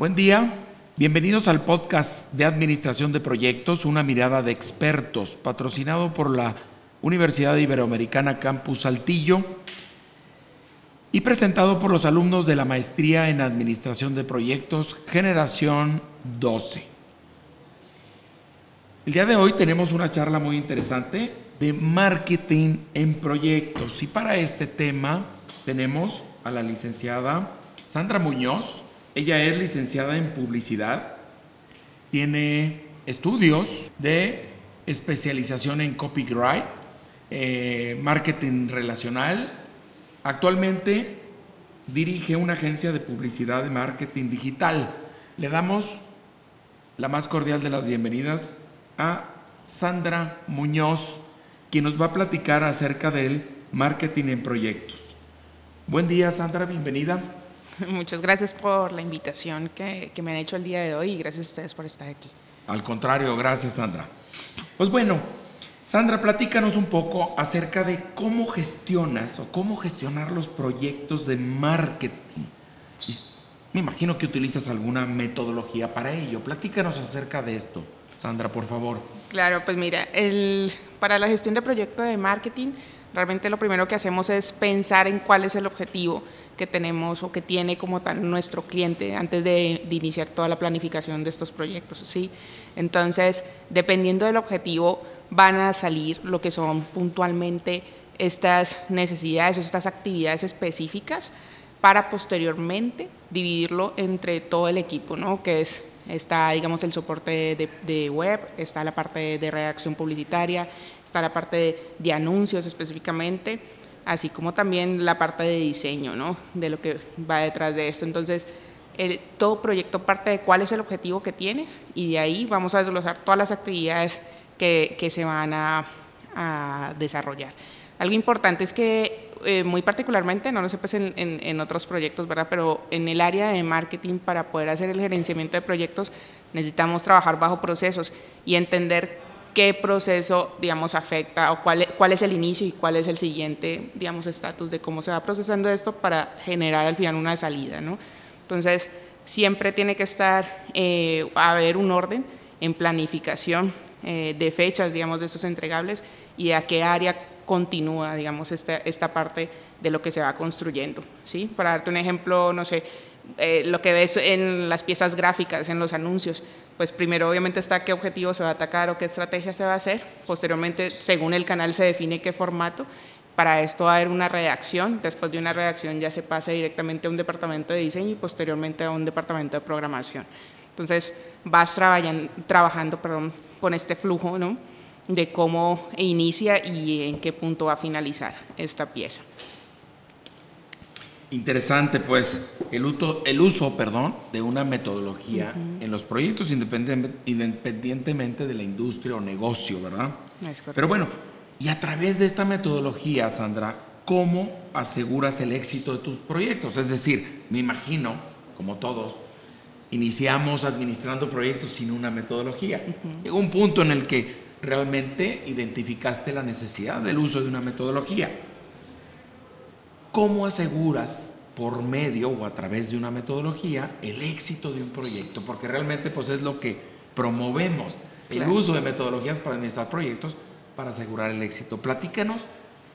Buen día, bienvenidos al podcast de Administración de Proyectos, una mirada de expertos, patrocinado por la Universidad Iberoamericana Campus Saltillo y presentado por los alumnos de la Maestría en Administración de Proyectos Generación 12. El día de hoy tenemos una charla muy interesante de marketing en proyectos y para este tema tenemos a la licenciada Sandra Muñoz. Ella es licenciada en publicidad, tiene estudios de especialización en copyright, eh, marketing relacional. Actualmente dirige una agencia de publicidad de marketing digital. Le damos la más cordial de las bienvenidas a Sandra Muñoz, quien nos va a platicar acerca del marketing en proyectos. Buen día, Sandra, bienvenida. Muchas gracias por la invitación que, que, me han hecho el día de hoy y gracias a ustedes por estar aquí. Al contrario, gracias Sandra. Pues bueno, Sandra, platícanos un poco acerca de cómo gestionas o cómo gestionar los proyectos de marketing. Me imagino que utilizas alguna metodología para ello. Platícanos acerca de esto, Sandra, por favor. Claro, pues mira, el, para la gestión de proyectos de marketing, realmente lo primero que hacemos es pensar en cuál es el objetivo que tenemos o que tiene como tal nuestro cliente antes de, de, iniciar toda la planificación de estos proyectos, ¿sí? Entonces, dependiendo del objetivo, van a salir lo que son puntualmente estas necesidades o estas actividades específicas para posteriormente dividirlo entre todo el equipo, ¿no? Que es está, digamos, el soporte de, web, está la parte de redacción publicitaria, está la parte de, de anuncios específicamente, así como también la parte de diseño, ¿no? De lo que va detrás de esto. Entonces, el, todo proyecto parte de cuál es el objetivo que tienes y de ahí vamos a desglosar todas las actividades que, que se van a, a, desarrollar. Algo importante es que eh, muy particularmente, no lo sé pues en, en, en, otros proyectos, ¿verdad? Pero en el área de marketing para poder hacer el gerenciamiento de proyectos necesitamos trabajar bajo procesos y entender qué proceso, digamos, afecta o cuál, cuál es el inicio y cuál es el siguiente, digamos, estatus de cómo se va procesando esto para generar al final una salida, ¿no? Entonces, siempre tiene que estar, eh, haber un orden en planificación eh, de fechas, digamos, de estos entregables y a qué área continúa, digamos, esta, esta parte de lo que se va construyendo, ¿sí? Para darte un ejemplo, no sé, eh, lo que ves en las piezas gráficas, en los anuncios, pues primero obviamente está qué objetivo se va a atacar o qué estrategia se va a hacer, posteriormente según el canal se define qué formato, para esto va a haber una redacción, después de una redacción ya se pasa directamente a un departamento de diseño y posteriormente a un departamento de programación. Entonces vas trabajando perdón, con este flujo ¿no? De cómo inicia y en qué punto va a finalizar esta pieza. Interesante, pues, el uso, el uso perdón, de una metodología uh -huh. en los proyectos independientemente de la industria o negocio, ¿verdad? Es Pero bueno, y a través de esta metodología, Sandra, ¿cómo aseguras el éxito de tus proyectos? Es decir, me imagino, como todos, iniciamos administrando proyectos sin una metodología. Uh -huh. Llegó un punto en el que realmente identificaste la necesidad del uso de una metodología. ¿Cómo aseguras por medio o a través de una metodología el éxito de un proyecto? Porque realmente pues es lo que promovemos, claro. el uso de metodologías para administrar proyectos para asegurar el éxito. Platícanos,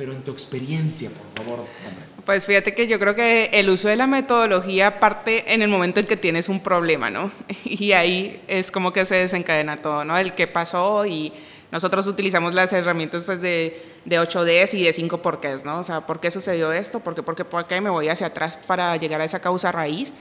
pero en tu experiencia, por favor, Sandra. Pues fíjate que yo creo que el uso de la metodología parte en el momento en que tienes un problema, ¿no? Y ahí es como que se desencadena todo, ¿no? El qué pasó y nosotros utilizamos las herramientas pues de, de 8Ds y de 5 porqués, ¿no? O sea, ¿por qué sucedió esto? ¿Por qué, por qué, por qué me voy hacia atrás para llegar a esa causa raíz?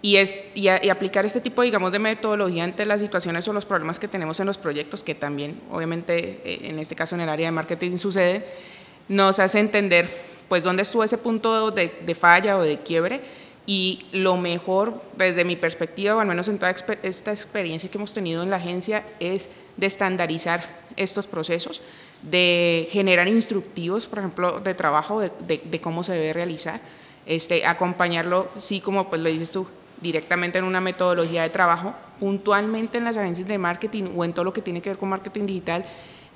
Y, es, y, a, y, aplicar este tipo, digamos, de metodología ante las situaciones o los problemas que tenemos en los proyectos, que también, obviamente, eh, en este caso en el área de marketing sucede, nos hace entender, pues, dónde estuvo ese punto de, de falla o de quiebre. Y lo mejor, desde mi perspectiva, o al menos en toda esta experiencia que hemos tenido en la agencia, es de estandarizar estos procesos, de generar instructivos, por ejemplo, de trabajo, de, de, de cómo se debe realizar, este, acompañarlo, sí, como pues lo dices tú, directamente en una metodología de trabajo, puntualmente en las agencias de marketing o en todo lo que tiene que ver con marketing digital,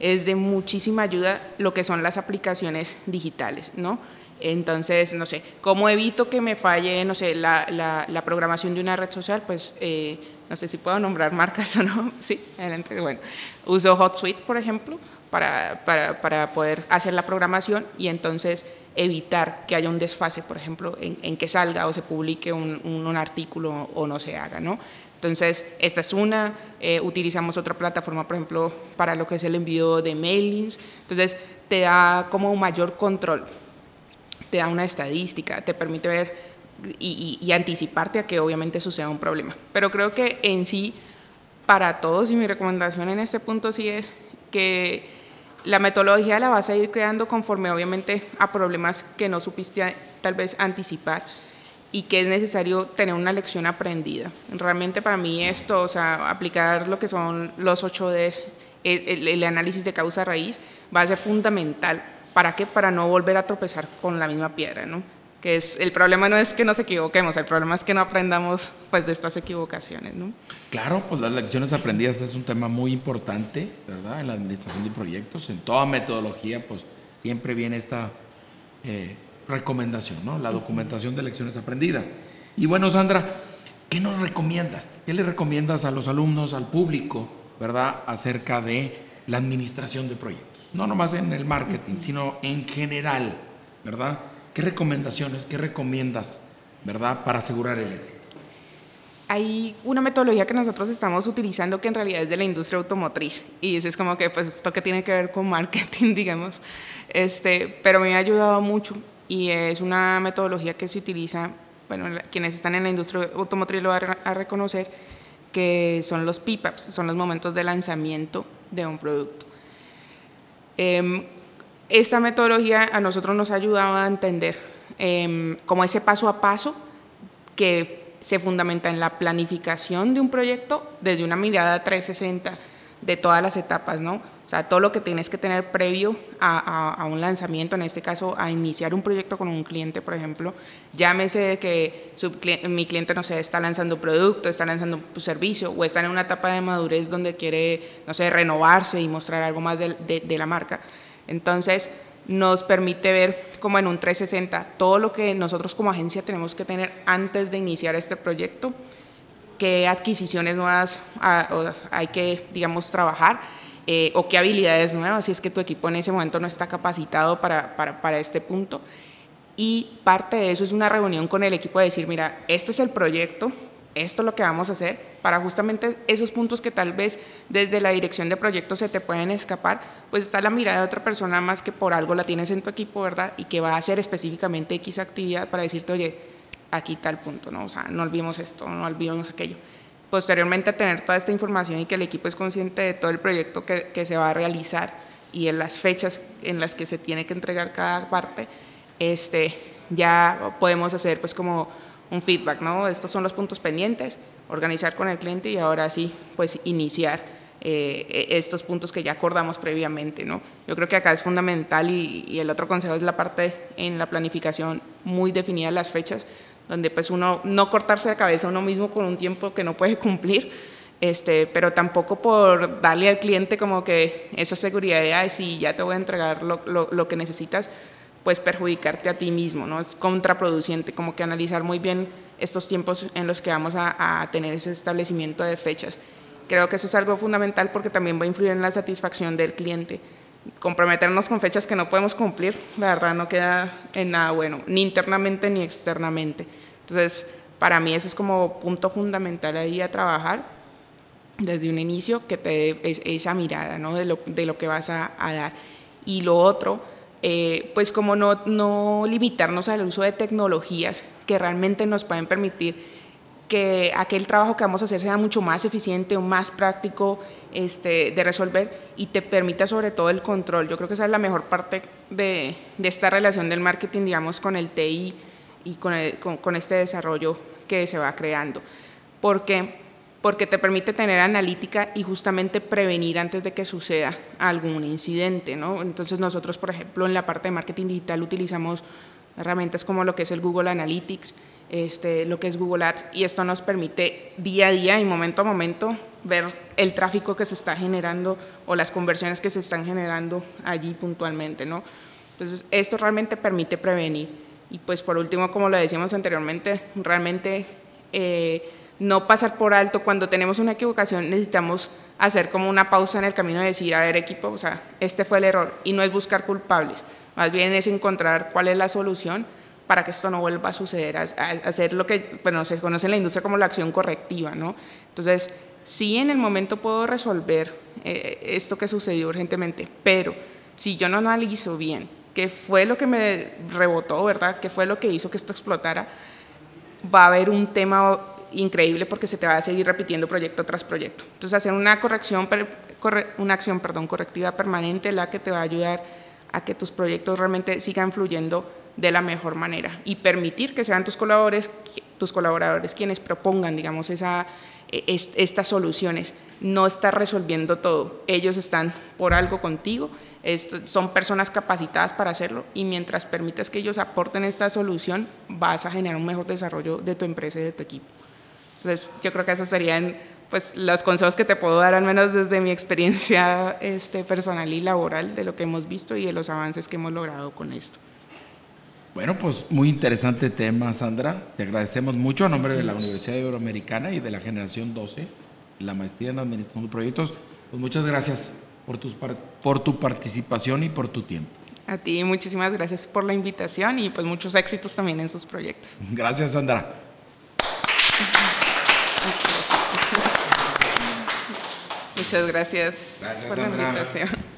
es de muchísima ayuda lo que son las aplicaciones digitales, ¿no? Entonces, no sé, ¿cómo evito que me falle, no sé, la, la, programación de una red social? Pues, eh, no sé si puedo nombrar marcas o no. Sí, adelante. Bueno, uso HotSuite, por ejemplo, para, para, para, poder hacer la programación y entonces evitar que haya un desfase, por ejemplo, en, en que salga o se publique un, un, un, artículo o no se haga, ¿no? Entonces, esta es una, eh, utilizamos otra plataforma, por ejemplo, para lo que es el envío de mailings, entonces te da como un mayor control, te da una estadística, te permite ver y, y, y anticiparte a que obviamente suceda un problema. Pero creo que en sí, para todos, y mi recomendación en este punto sí es que la metodología la vas a ir creando conforme obviamente a problemas que no supiste tal vez anticipar y que es necesario tener una lección aprendida. Realmente para mí esto, o sea, aplicar lo que son los 8Ds, el, el, análisis de causa raíz, va a ser fundamental. ¿Para qué? Para no volver a tropezar con la misma piedra, ¿no? Que es, el problema no es que nos equivoquemos, el problema es que no aprendamos pues, de estas equivocaciones, ¿no? Claro, pues las lecciones aprendidas es un tema muy importante, ¿verdad? En la administración de proyectos, en toda metodología, pues siempre viene esta... Eh, recomendación, ¿no? La documentación de lecciones aprendidas. Y bueno, Sandra, ¿qué nos recomiendas? ¿Qué le recomiendas a los alumnos, al público, ¿verdad? Acerca de la administración de proyectos. No nomás en el marketing, sino en general, ¿verdad? ¿Qué recomendaciones, qué recomiendas, ¿verdad? Para asegurar el éxito. Hay una metodología que nosotros estamos utilizando que en realidad es de la industria automotriz y es como que pues esto que tiene que ver con marketing, digamos, este, pero me ha ayudado mucho y es una metodología que se utiliza, bueno, quienes están en la industria automotriz lo van a reconocer, que son los PIPAPs, son los momentos de lanzamiento de un producto. Eh, esta metodología a nosotros nos ha ayudado a entender eh, como ese paso a paso que se fundamenta en la planificación de un proyecto desde una mirada 360 de todas las etapas, ¿no? O sea, todo lo que tienes que tener previo a, a, a, un lanzamiento, en este caso a iniciar un proyecto con un cliente, por ejemplo, llámese que su, mi cliente, no sé, está lanzando un producto, está lanzando un servicio o está en una etapa de madurez donde quiere, no sé, renovarse y mostrar algo más de, de, de la marca. Entonces, nos permite ver como en un 360 todo lo que nosotros como agencia tenemos que tener antes de iniciar este proyecto, qué adquisiciones nuevas hay que, digamos, trabajar eh, o qué habilidades nuevas, si es que tu equipo en ese momento no está capacitado para, para, para, este punto. Y parte de eso es una reunión con el equipo de decir, mira, este es el proyecto, esto es lo que vamos a hacer, para justamente esos puntos que tal vez desde la dirección de proyectos se te pueden escapar, pues está la mirada de otra persona más que por algo la tienes en tu equipo, ¿verdad? Y que va a hacer específicamente X actividad para decirte, oye, aquí tal punto, ¿no? O sea, no olvidemos esto, no olvidemos aquello posteriormente tener toda esta información y que el equipo es consciente de todo el proyecto que, que, se va a realizar y en las fechas en las que se tiene que entregar cada parte, este, ya podemos hacer pues como un feedback, ¿no? Estos son los puntos pendientes, organizar con el cliente y ahora sí, pues iniciar eh, estos puntos que ya acordamos previamente, ¿no? Yo creo que acá es fundamental y, y el otro consejo es la parte en la planificación muy definida las fechas, donde pues uno no cortarse la cabeza uno mismo con un tiempo que no puede cumplir, este, pero tampoco por darle al cliente como que esa seguridad de, ay, sí, ya te voy a entregar lo, lo, lo que necesitas, pues perjudicarte a ti mismo, ¿no? Es contraproducente, como que analizar muy bien estos tiempos en los que vamos a, a tener ese establecimiento de fechas. Creo que eso es algo fundamental porque también va a influir en la satisfacción del cliente comprometernos con fechas que no podemos cumplir, la verdad no queda en nada bueno, ni internamente ni externamente. Entonces, para mí eso es como punto fundamental ahí a trabajar desde un inicio, que te dé esa mirada ¿no? de, lo, de lo que vas a, dar. Y lo otro, eh, pues como no, no limitarnos al uso de tecnologías que realmente nos pueden permitir que aquel trabajo que vamos a hacer sea mucho más eficiente o más práctico este, de resolver y te permita sobre todo el control. Yo creo que esa es la mejor parte de, esta relación del marketing, digamos, con el TI y con, con este desarrollo que se va creando. Porque porque te permite tener analítica y justamente prevenir antes de que suceda algún incidente, ¿no? Entonces nosotros, por ejemplo, en la parte de marketing digital utilizamos herramientas como lo que es el Google Analytics, este, lo que es Google Ads, y esto nos permite día a día y momento a momento ver el tráfico que se está generando o las conversiones que se están generando allí puntualmente, ¿no? Entonces, esto realmente permite prevenir. Y pues por último, como lo decíamos anteriormente, realmente eh, no pasar por alto. Cuando tenemos una equivocación necesitamos hacer como una pausa en el camino y decir, a ver equipo, o sea, este fue el error. Y no es buscar culpables, más bien es encontrar cuál es la solución para que esto no vuelva a suceder, a, hacer lo que bueno, se conoce en la industria como la acción correctiva. ¿no? Entonces, sí en el momento puedo resolver eh, esto que sucedió urgentemente, pero si yo no analizo bien qué fue lo que me rebotó, ¿verdad? ¿Qué fue lo que hizo que esto explotara? Va a haber un tema increíble porque se te va a seguir repitiendo proyecto tras proyecto. Entonces, hacer una corrección, una acción, perdón, correctiva permanente la que te va a ayudar a que tus proyectos realmente sigan fluyendo de la mejor manera y permitir que sean tus colaboradores, tus colaboradores quienes propongan, digamos, esa, e, estas soluciones. No estar resolviendo todo. Ellos están por algo contigo, son personas capacitadas para hacerlo y mientras permitas que ellos aporten esta solución, vas a generar un mejor desarrollo de tu empresa y de tu equipo. Entonces, yo creo que esos serían pues, los consejos que te puedo dar, al menos desde mi experiencia este, personal y laboral, de lo que hemos visto y de los avances que hemos logrado con esto. Bueno, pues muy interesante tema, Sandra. Te agradecemos mucho a nombre de la Universidad Iberoamericana y de la Generación 12, la maestría en Administración de Proyectos. Pues muchas gracias por, tus, por tu participación y por tu tiempo. A ti, muchísimas gracias por la invitación y pues muchos éxitos también en sus proyectos. Gracias, Sandra. Muchas gracias, por la invitación.